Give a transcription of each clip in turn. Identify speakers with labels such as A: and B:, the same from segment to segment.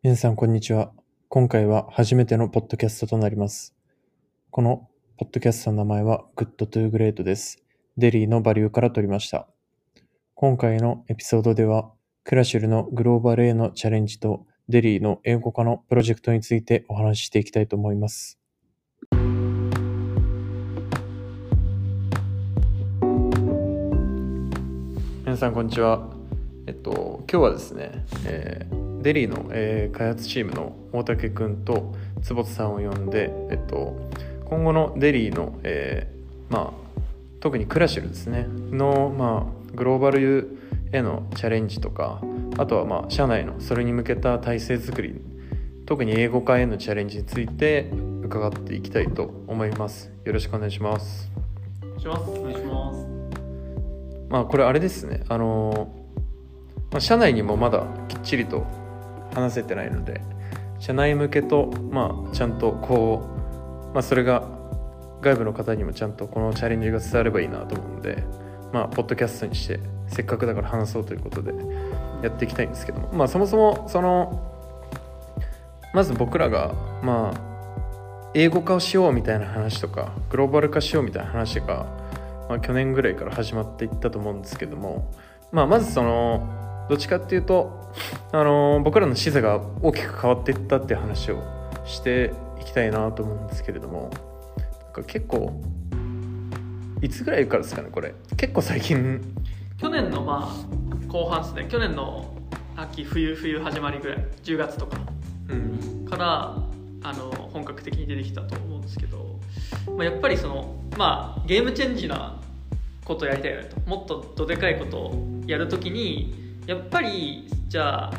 A: 皆さん、こんにちは。今回は初めてのポッドキャストとなります。このポッドキャストの名前は Good to Great です。デリーのバリューから取りました。今回のエピソードでは、クラシュルのグローバルへのチャレンジとデリーの英語化のプロジェクトについてお話ししていきたいと思います。皆さん、こんにちは。えっと、今日はですね、えーデリーの、えー開発チームの大竹くんと坪津さんを呼んで、えっと、今後のデリーの、えーまあ、特にクラシルですね。の、まあ、グローバルへのチャレンジとかあとは、まあ、社内のそれに向けた体制づくり特に英語化へのチャレンジについて伺っていきたいと思います。よろしくお願いします。
B: します。お願いします。
A: まあこれあれですね。あのまあ、社内にもまだきっちりと話せてないので社内向けとまあちゃんとこうまあそれが外部の方にもちゃんとこのチャレンジが伝わればいいなと思うんでまあポッドキャストにしてせっかくだから話そうということでやっていきたいんですけどもまあそもそもそのまず僕らがまあ英語化をしようみたいな話とかグローバル化しようみたいな話が、まあ、去年ぐらいから始まっていったと思うんですけども、まあ、まずそのどっちかっていうと、あの僕らの視座が大きく変わっていったっていう話をしていきたいなと思うんですけれどもなんか結構いつぐらいからですかねこれ。結構最近。
B: 去年のまあ後半ですね。去年の秋冬冬始まりぐらい。10月とか。
A: うん。
B: からあの本格的に出てきたと思うんですけど、まあ、やっぱりそのまあゲームチェンジなことをやりたいよねと。もっとどでかいことをやるときにやっぱりじゃあ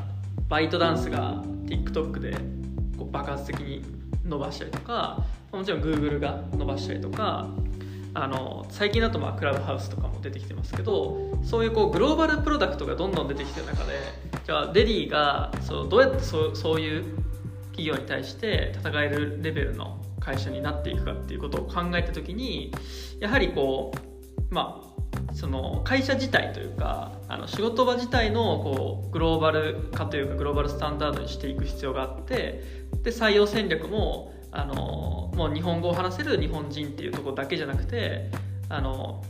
B: バイトダンスが TikTok でこう爆発的に伸ばしたりとかもちろん Google が伸ばしたりとかあの最近だとまあクラブハウスとかも出てきてますけどそういうこうグローバルプロダクトがどんどん出てきてる中でじゃあデリーがそうどうやってそうそういう企業に対して戦えるレベルの会社になっていくかっていうことを考えた時にやはりこうまあその会社自体というかあの仕事場自体のこうグローバル化というかグローバルスタンダードにしていく必要があってで採用戦略もあのもう日本語を話せる日本人っていうとこだけじゃなくてあの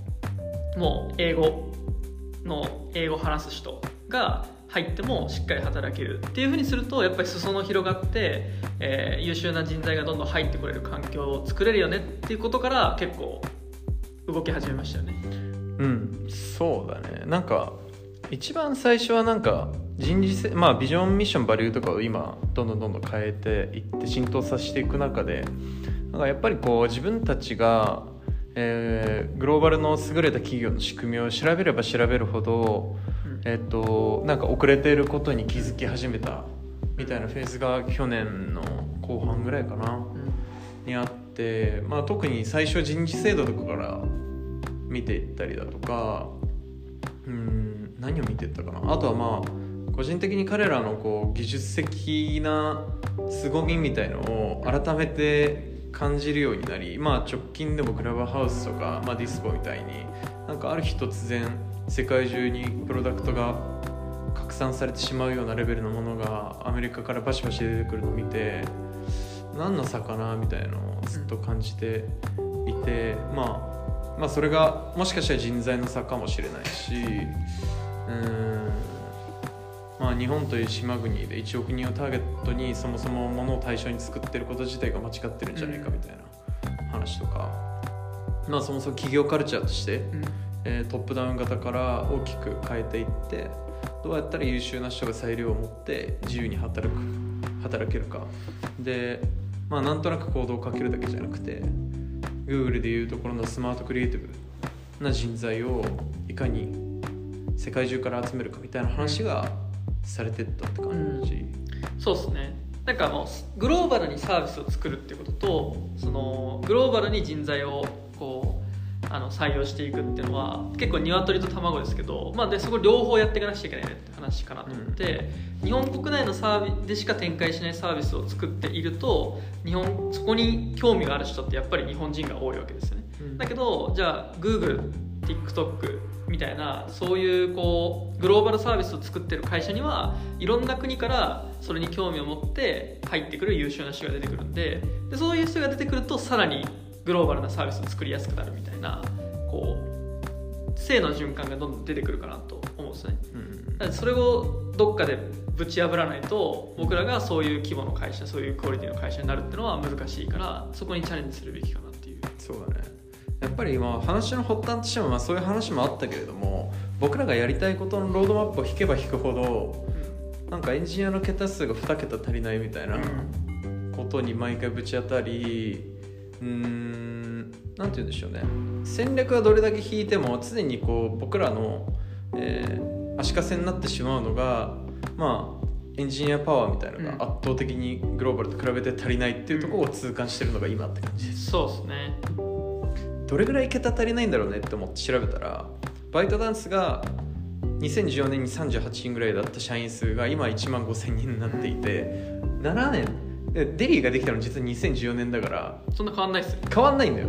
B: もう英語の英語を話す人が入ってもしっかり働けるっていうふうにするとやっぱり裾野広がって、えー優秀な人材がどんどん入ってくれる環境を作れるよねっていうことから結構動き始めましたよね。
A: うん。そうだね。なんか一番最初はなんか人事せまあビジョンミッションバリューとかを今どんどんどんどん変えていって浸透させていく中でなんかやっぱりこう自分たちが、えーグローバルの優れた企業の仕組みを調べれば調べるほど、
B: うん。
A: えっとなんか遅れていることに気づき始めたみたいなフェーズが去年の後半ぐらいかな。にあって、まあ、特に最初人事制度とかから見ていったりだとかうん何を見ていったかな。あとはまあ個人的に彼らのこう技術的な凄みみたいのを改めて感じるようになり、まあ、直近でもクラブハウスとか、まあ、ディスコみたいになんかある日突然世界中にプロダクトが拡散されてしまうようなレベルのものがアメリカからバシバシ出てくるのを見て何の差かなみたいなのをずっと感じていて、まあ、まあそれがもしかしたら人材の差かもしれないしうーんまあ日本という島国で1億人をターゲットにそもそもものを対象に作ってること自体が間違ってるんじゃないかみたいな話とか、まあそもそも企業カルチャーとして、
B: うん。
A: えートップダウン型から大きく変えていってどうやったら優秀な人が裁量を持って自由に働く働けるか。でまあなんとなく行動をかけるだけじゃなくて Google でいうところのスマートクリエイティブな人材をいかに世界中から集めるかみたいな話がされてったって感じ、
B: そうですね。なんかもうグローバルにサービスを作るってこととそのグローバルに人材をこうあの採用していくっていうのは結構鶏と卵ですけど、まあ、でそこ両方やっていかなくちゃいけないねって話かなと思って、日本国内のサービでしか展開しないサービスを作っていると日本そこに興味がある人ってやっぱり日本人が多いわけですよね。
A: うん。
B: だけどじゃあ GoogleTikTok みたいなそういうこうグローバルサービスを作ってる会社にはいろんな国からそれに興味を持って入ってくる優秀な人が出てくるんででそういう人が出てくるとさらにグローバルなサービスを作りやすくなるみたいなこう性の循環がどんどん出てくるかなと思うんですね。
A: うん。
B: それをどっかでぶち破らないと僕らがそういう規模の会社そういうクオリティの会社になるっていうのは難しいからそこにチャレンジするべきかなっていう。
A: そうだね。やっぱり今話の発端としてもまあそういう話もあったけれども僕らがやりたいことのロードマップを引けば引くほどなんかエンジニアの桁数が2桁足りないみたいなことに毎回ぶち当たりうーんなんて言うんでしょうね。戦略はどれだけ引いても常にこう僕らの、えー足かせになってしまうのがまあエンジニアパワーみたいなのが圧倒的にグローバルと比べて足りないっていうところを痛感してるのが今って感じです。
B: そうですね。
A: どれぐらい桁足りないんだろうねって思って調べたらバイトダンスが2014年に38人ぐらいだった社員数が今1万5000人になっていて7年でデリーができたの実は2014年だから
B: そんな変わんないっすよ。
A: 変わんないんだよ。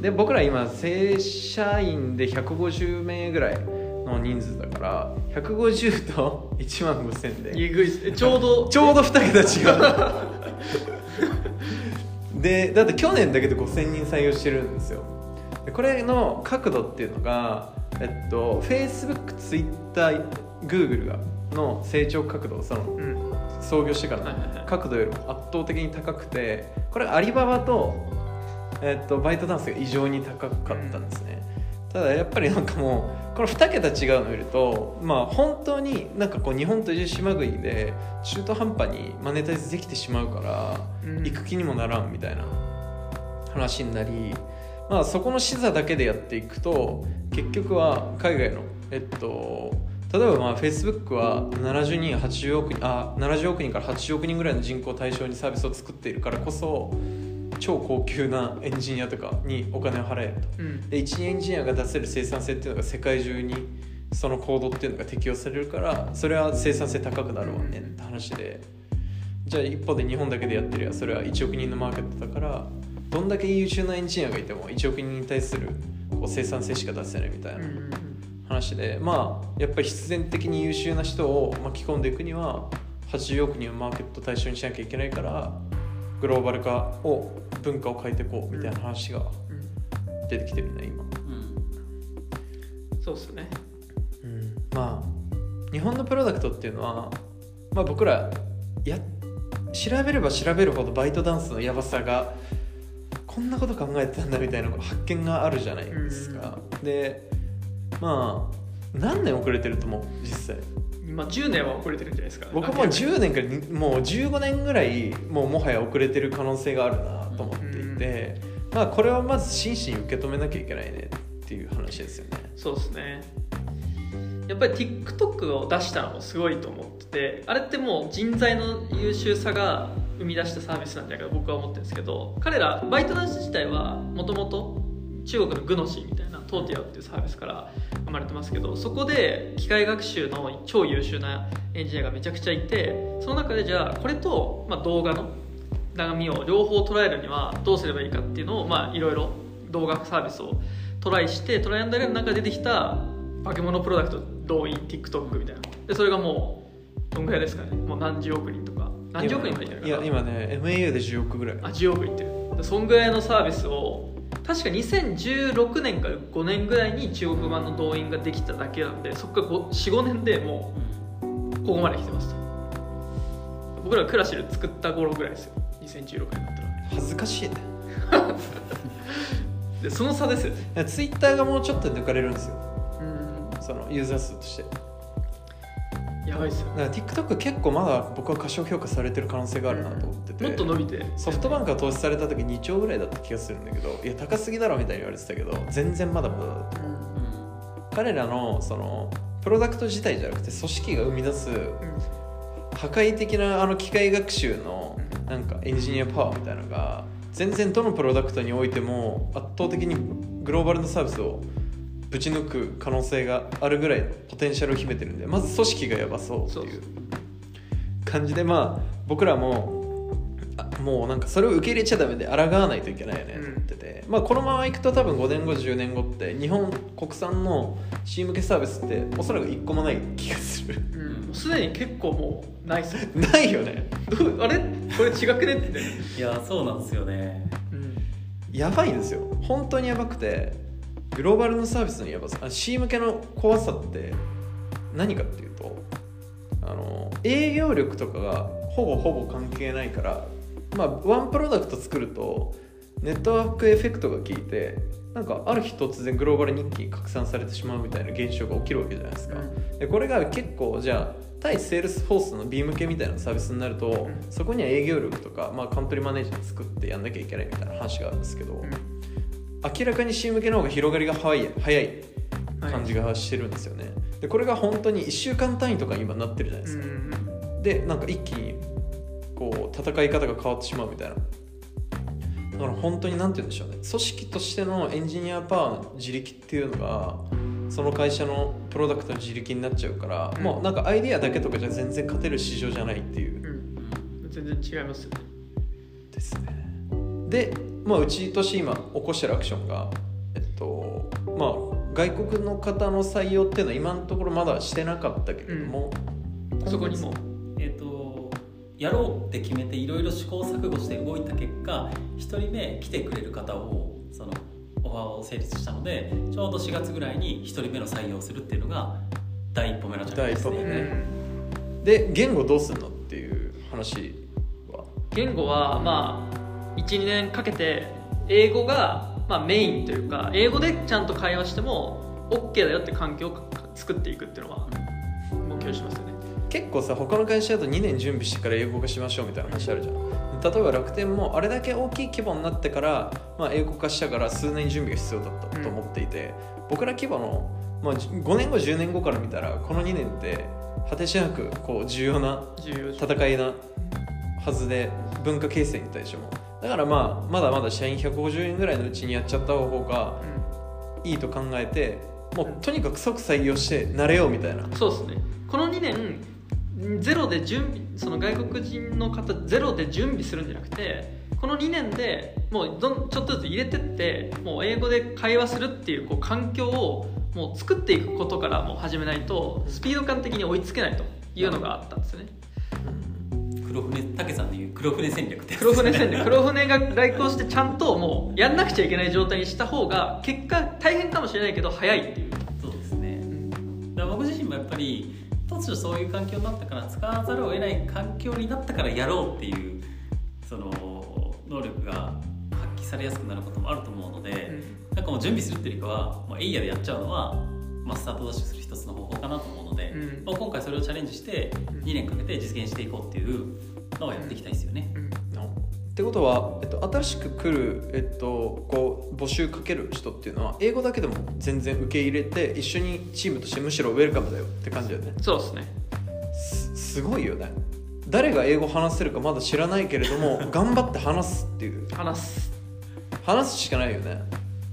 A: で僕ら今正社員で150名ぐらいの人数だから150と1万5000で。
B: えぐいっす。えちょうど
A: ちょうど2桁違う。でだって去年だけで5000人採用してるんですよ。でこれの角度っていうのがえっと FacebookTwitterGoogle がの成長角度その
B: うん
A: 創業してから角度よりも圧倒的に高くてこれアリババと,、えっとバイトダンスが異常に高かったんですね、ただやっぱりなんかもうこれ2桁違うのを見るとまあ本当になんかこう日本という島国で中途半端にマネタイズできてしまうから、
B: うん。
A: 行く気にもならんみたいな話になりまあそこの視座だけでやっていくと結局は海外のえっと例えばまあ Facebook は70人80億人あ70億人から80億人ぐらいの人口を対象にサービスを作っているからこそ超高級なエンジニアとかにお金を払えると。
B: うん。
A: で1エンジニアが出せる生産性っていうのが世界中にそのコードっていうのが適用されるからそれは生産性高くなるわねって話で。じゃあ一方で日本だけでやってりゃそれは1億人のマーケットだからどんだけ優秀なエンジニアがいても1億人に対するこう生産性しか出せないみたいな。
B: うんうん
A: 話でまあやっぱり必然的に優秀な人を巻き込んでいくには80億人をマーケット対象にしなきゃいけないからグローバル化を文化を変えていこうみたいな話が
B: うん
A: 出てきてるね今。
B: そうっすよね。
A: うん。まあ日本のプロダクトっていうのは、まあ、僕らや調べれば調べるほどバイトダンスのやばさがこんなこと考えてたんだみたいな発見があるじゃないですか。でまあ何年遅れてると思う？実際。
B: 今10年は遅れてるんじゃないですか。
A: 僕も10年からにもう15年ぐらいもうもはや遅れてる可能性があるなと思っていて、まあこれはまず真摯に受け止めなきゃいけないねっていう話ですよね。
B: そうですね。やっぱり TikTok を出したのもすごいと思っててあれってもう人材の優秀さが生み出したサービスなんじゃないかと僕は思ってるんですけど彼らバイトダンス自体はもともと中国のグノシーみたいなトーティアっていうサービスから生まれてますけどそこで機械学習の超優秀なエンジニアがめちゃくちゃいてその中でじゃあこれと、まあ、動画の長みを両方捉えるにはどうすればいいかっていうのをまあいろいろ動画サービスをトライしてトライアンドエラーの中で出てきた化け物プロダクト動員 TikTok みたいな。でそれがもうどんぐらいですかね。もう何十億人とか。何十億人いる
A: いや今ね MAU で10億ぐらい。
B: あ10億いってる。でそんぐらいのサービスを確か2016年から5年ぐらいに中国版の動員ができただけなんでそこから45年でもうここまで来てますと僕らがクラシル作った頃ぐらいですよ。2016年だったら。
A: 恥ずかしいね。
B: でその差ですよね。
A: ツイッターがもうちょっと抜かれるんですよ。
B: うん。
A: そのユーザー数として。だ
B: やばいっすよ
A: から TikTok 結構まだ僕は過小評価されてる可能性があるなと思ってて、
B: もっと伸びて。
A: ソフトバンクが投資された時2兆ぐらいだった気がするんだけどいや高すぎだろみたいに言われてたけど全然まだまだだと彼らのそのプロダクト自体じゃなくて組織が生み出す破壊的なあの機械学習のなんかエンジニアパワーみたいなのが全然どのプロダクトにおいても圧倒的にグローバルなサービスをぶち抜く可能性があるぐらいのポテンシャルを秘めてるんでまず組織がやばそうっていう感じでまあ僕らもあもうなんかそれを受け入れちゃダメで抗わないといけないよねと思ってて、まあ、このままいくと多分5年後10年後って日本国産の C 向けサービスっておそらく1個もない気がする。
B: うん。すでに結構もうないっす。よ
A: ないよね。
B: ど うあれ？これ違くね？って、
C: いやそうなんですよね。
B: うん。
A: やばいんですよ。本当にやばくてグローバルのサービスのやばさあ C 向けの怖さって何かっていうとあの営業力とかがほぼほぼ関係ないからまあワンプロダクト作るとネットワークエフェクトが効いてなんかある日突然グローバルに一気に拡散されてしまうみたいな現象が起きるわけじゃないですか、でこれが結構じゃあ対セールスフォースの B 向けみたいなサービスになると、
B: ん。
A: そこには営業力とか、まあ、カントリーマネージャー作ってやんなきゃいけないみたいな話があるんですけど、明らかに C 向けの方が広がりが早い早い感じがしてるんですよね、でこれが本当に1週間単位とかに今なってるじゃないですか、でなんか一気にこう戦い方が変わってしまうみたいな。だから本当に何て言うんでしょうね。組織としてのエンジニアパワーの地力っていうのがその会社のプロダクトの自力になっちゃうから、
B: うん。
A: もうなんかアイディアだけとかじゃ全然勝てる市場じゃないっていう。
B: うん。全然違いますよね。
A: ですねで、まあ、うちとして今起こしてるアクションがえっとまあ外国の方の採用っていうのは今のところまだしてなかったけれども、
B: そこにも
C: えっ、とやろうって決めていろいろ試行錯誤して動いた結果1人目来てくれる方をそのオファーを成立したのでちょうど4月ぐらいに1人目の採用をするっていうのが第一歩目のチャレンジです
A: 第一歩目
C: ね。
A: ねで言語どうするのっていう話は？
B: 言語はまあ12年かけて英語がまあメインというか英語でちゃんと会話しても OK だよって環境を作っていくっていうのは目標にしますよね。
A: 結構さ他の会社だと2年準備してから英語化しましょうみたいな話あるじゃん。例えば楽天もあれだけ大きい規模になってから、まあ、英語化したから数年準備が必要だったと思っていて、僕ら規模の、まあ、5年後10年後から見たらこの2年って果てしなくこう重要な戦いなはずで文化形成に対してもだからまあまだまだ社員150円ぐらいのうちにやっちゃった方がいいと考えてもうとにかく即採用して慣れようみたいな。
B: うんそうですね。この2年ゼロで準備その外国人の方ゼロで準備するんじゃなくてこの2年でもうどんちょっとずつ入れてってもう英語で会話するっていうこう環境をもう作っていくことからもう始めないとスピード感的に追いつけないというのがあったんですよね
C: 黒船武さんでいう黒船戦略ってやつ。
B: 黒船戦略。黒船が来航してちゃんともうやんなくちゃいけない状態にした方が結果大変かもしれないけど早いっていう、
C: そうですね。だから僕自身もやっぱり突如そういう環境になったから使わざるを得ない環境になったからやろうっていうその能力が発揮されやすくなることもあると思うので、なんかもう準備するっていうよりかは、まあ、エイヤでやっちゃうのは、まあ、スタートダッシュする一つの方法かなと思うので、
B: うん。
C: まあ、今回それをチャレンジして
B: うん。
C: 2年かけて実現していこうっていうのをやっていきたいですよね。
B: うん。
A: ってことは、えっと、新しく来る、えっと、こう募集かける人っていうのは英語だけでも全然受け入れて一緒にチームとしてむしろウェルカムだよって感じだよね。
B: そうですね。
A: すすごいよね。誰が英語話せるかまだ知らないけれども 頑張って話すっていう。
B: 話す。
A: 話すしかないよね。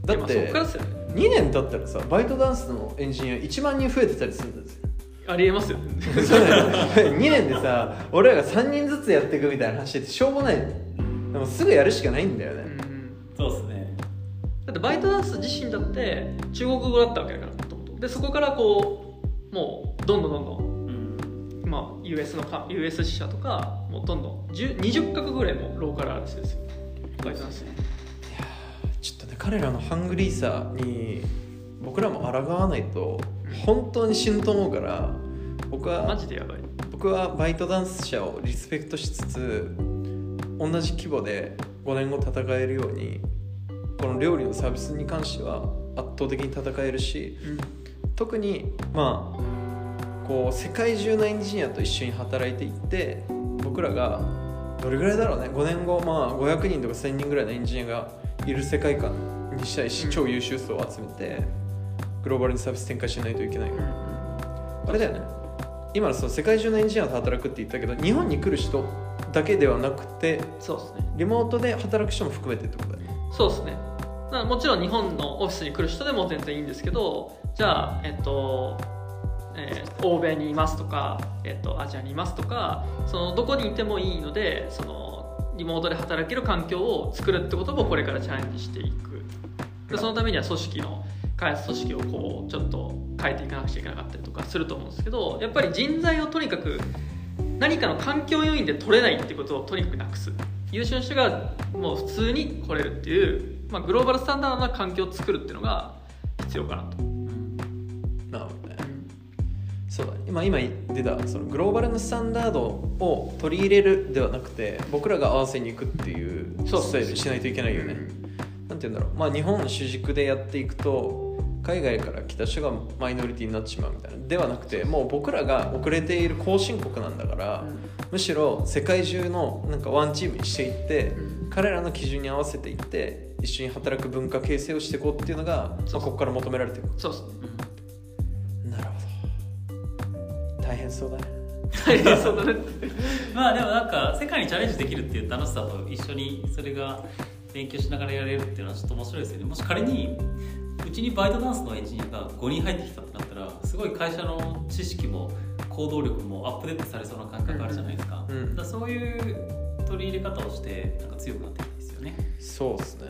A: だっ
B: いやまあそ
A: て
B: こからですよね
A: 2年経ったらさバイトダンスのエンジニア1万人増えてたりするんですよ。
B: ありえますよ。
A: そうだよ。ね2年でさ俺らが3人ずつやっていくみたいな話ってしょうもない。でもすぐやるしかないんだよね、
C: そうですね。
B: だってバイトダンス自身だって中国語だったわけだからもともとでそこからこうもうどんどんどんどん。
C: うん。
B: まあ、US のか US 支社とかもうどんどん。10 20カ国ぐらいもローカルあるんですよ。バイトダンス
A: 彼らのハングリーさに僕らも抗わないと本当に死ぬと思うから僕
B: マ
A: は
B: ジでやばい。
A: 僕はバイトダンス社をリスペクトしつつ同じ規模で5年後戦えるようにこの料理のサービスに関しては圧倒的に戦えるし特にまあこう世界中のエンジニアと一緒に働いていって僕らがどれぐらいだろうね5年後、まあ、500人とか1000人ぐらいのエンジニアがいる世界観にしたいし、
B: うん
A: 超優秀層を集めてグローバルにサービス展開しないといけないから、あれだよね。今のその世界中のエンジニアと働くって言ったけど日本に来る人だけではなくて
B: そうですね。
A: リモートで働く人も含めてってことだよね。
B: そうですね。もちろん日本のオフィスに来る人でも全然いいんですけどじゃあえっとえー欧米にいますとか、えっと、アジアにいますとかそのどこにいてもいいのでそのリモートで働ける環境を作るってこともこれからチャレンジしていくでそのためには組織の開発組織をこうちょっと変えていかなくちゃいけなかったりとかすると思うんですけどやっぱり人材をとにかく何かの環境要因で取れないってことをとにかくなくす優秀な人がもう普通に来れるっていう、まあ、グローバルスタンダードな環境を作るっていうのが必要かなと。
A: そうだ。今今出たそのグローバルなスタンダードを取り入れるではなくて僕らが合わせに行くっていう
B: そう
A: スタイルにしないといけないよね。なんて言うんだろう。まあ日本主軸でやっていくと海外から来た人がマイノリティになってしまうみたいな。ではなくてもう僕らが遅れている後進国なんだから、むしろ世界中のなんかワンチームにしていって、
B: うん。
A: 彼らの基準に合わせていって一緒に働く文化形成をしていこうっていうのが、まあ、ここから求められてる
B: そうです
A: 大変そうだね。
B: 大変そうだね。
C: まあでもなんか世界にチャレンジできるっていう楽しさと一緒にそれが勉強しながらやれるっていうのはちょっと面白いですよね。もし仮にうちにバイトダンスのエンジニアが5人入ってきたってなったらすごい会社の知識も行動力もアップデートされそうな感覚あるじゃないですか,、
A: うん。
C: だそういう取り入れ方をしてなんか強くなっていきたいですよね。
A: そうですね。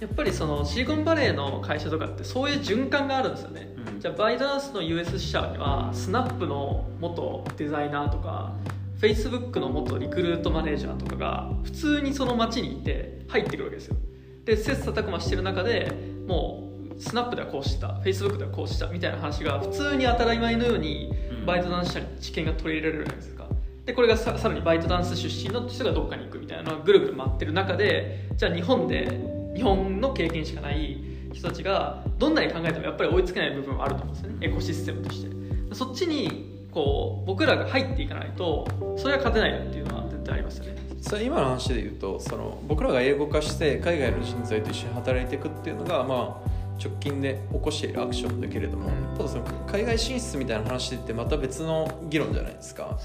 B: やっぱりそのシリコンバレーの会社とかってそういう循環があるんですよね、
C: うん
B: じゃあバイトダンスの US 支社にはスナップの元デザイナーとか Facebook の元リクルートマネージャーとかが普通にその街にいて入ってくるわけですよ。で切磋琢磨してる中でもうスナップではこうした Facebook ではこうしたみたいな話が普通に当たり前のように
C: うん。
B: バイトダンス社に知見が取り入れられるじゃないですか。でこれがささらにバイトダンス出身の人がどっかに行くみたいなのがぐるぐる回ってる中でじゃあ日本で日本の経験しかない人たちがどんなに考えてもやっぱり追いつけない部分はあると思うんですよね。エコシステムとして。そっちにこう僕らが入っていかないとそれは勝てないなっていうのは絶対ありますよね。
A: それ今の話で言うとその僕らが英語化して海外の人材と一緒に働いていくっていうのが、まあ、直近で起こしているアクションだけれども、ただその海外進出みたいな話ってまた別の議論じゃないですか。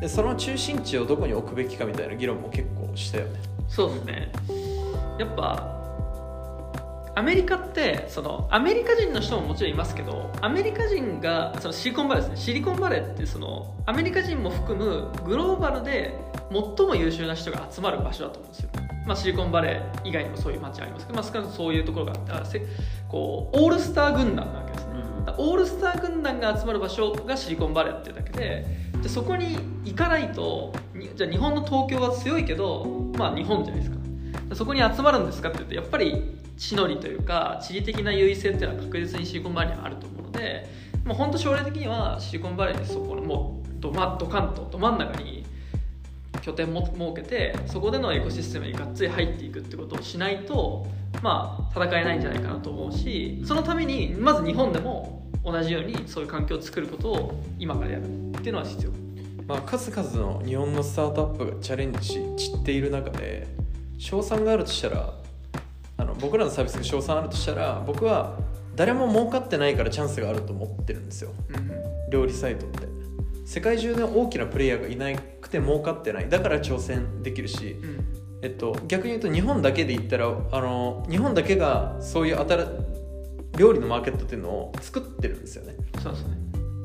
B: で
A: その中心地をどこに置くべきかみたいな議論も結構したよね。
B: そうですね。やっぱアメリカってそのアメリカ人の人ももちろんいますけどアメリカ人がそのシリコンバレーですね。シリコンバレーってそのアメリカ人も含むグローバルで最も優秀な人が集まる場所だと思うんですよ、まあ、シリコンバレー以外にもそういう街ありますけど、まあ、少なくともそういうところがあってあせこうオールスター軍団なわけですね。だからオールスター軍団が集まる場所がシリコンバレーっていうだけでじゃあそこに行かないとにじゃあ日本の東京は強いけどまあ日本じゃないですか。そこに集まるんですかって言うとやっぱり地の利というか地理的な優位性っていうのは確実にシリコンバレーにはあると思うのでもう本当将来的にはシリコンバレーにそこのもうど,、ま、ドカンとど真ん中に拠点も設けてそこでのエコシステムにがっつり入っていくってことをしないとまあ戦えないんじゃないかなと思うしそのためにまず日本でも同じようにそういう環境を作ることを今からやるっていうのは必要。
A: まあ、数々の日本のスタートアップがチャレンジし散っている中で賞賛があるとしたら僕らのサービスが賞賛あるとしたら僕は誰も儲かってないからチャンスがあると思ってるんですよ。料理サイトって。世界中で大きなプレイヤーがいなくて儲かってない。だから挑戦できるし、
B: うん。
A: えっと、逆に言うと日本だけで言ったらあの日本だけがそういう新料理のマーケットっていうのを作ってるんですよね。
B: そうですね。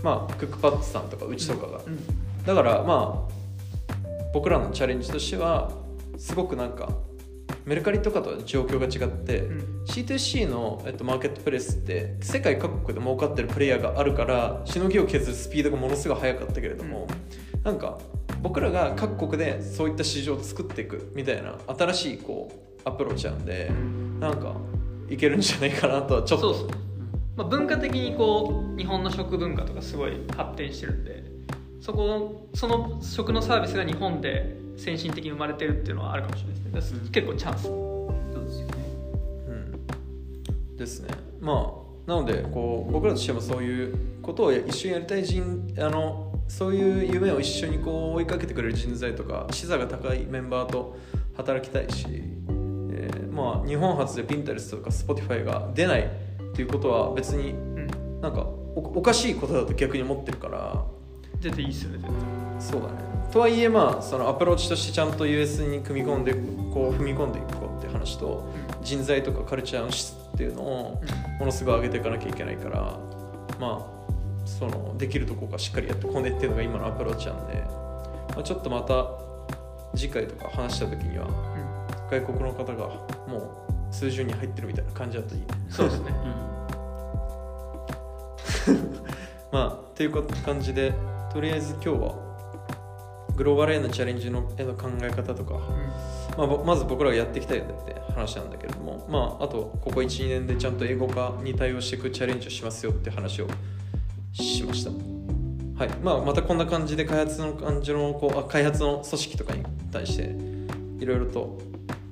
A: まあクックパッドさんとかうちとかが、
B: うん。
A: だからまあ僕らのチャレンジとしてはすごくなんかメルカリとかとは状況が違って、
B: うん。
A: C2C の、えっと、マーケットプレイスって世界各国で儲かってるプレイヤーがあるからしのぎを削るスピードがものすごい速かったけれども、なんか僕らが各国でそういった市場を作っていくみたいな新しいこうアプローチなんでなんかいけるんじゃないかなとはちょっと。
B: そうですね、まあ、文化的にこう日本の食文化とかすごい発展してるんでそこのその食のサービスが日本で先進的に生まれてるっていうのはあるかもしれないですね。結構チャンス。
C: そうですよね
A: うん。ですね。まあなのでこう僕らとしてもそういうことを一緒にやりたい人あのそういう夢を一緒にこう追いかけてくれる人材とか視座が高いメンバーと働きたいし、えーまあ日本初で Pinterest とか Spotify が出ないっていうことは別に
B: うん
A: なんかおおかしいことだと逆に思ってるから
B: 出ていいっすよね絶
A: そうだね。とはいえまあそのアプローチとしてちゃんと US に組み込んでこう踏み込んでいこうって話と人材とかカルチャーの質っていうのを
B: 対
A: ものすごい上げていかなきゃいけないからまあそのできるとこがしっかりやってこねっていうのが今のアプローチなんで、まあ、ちょっとまた次回とか話した時には外国の方がもう数十人入ってるみたいな感じだといいね。
B: そうですね。
A: まあという感じでとりあえず今日はグローバルへのチャレンジのへの考え方とか、まあ、ぼまず僕らがやっていきたいよねって話なんだけれども、まあ、あとここ12年でちゃんと英語化に対応していくチャレンジをしますよって話をしました、はい。まあ、またこんな感じで開発の感じのこうあ開発の組織とかに対していろいろと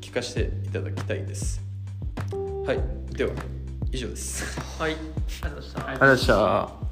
A: 聞かせていただきたいです。はい。では以上です。
B: はい。ありがとうございました。
A: ありがとうございました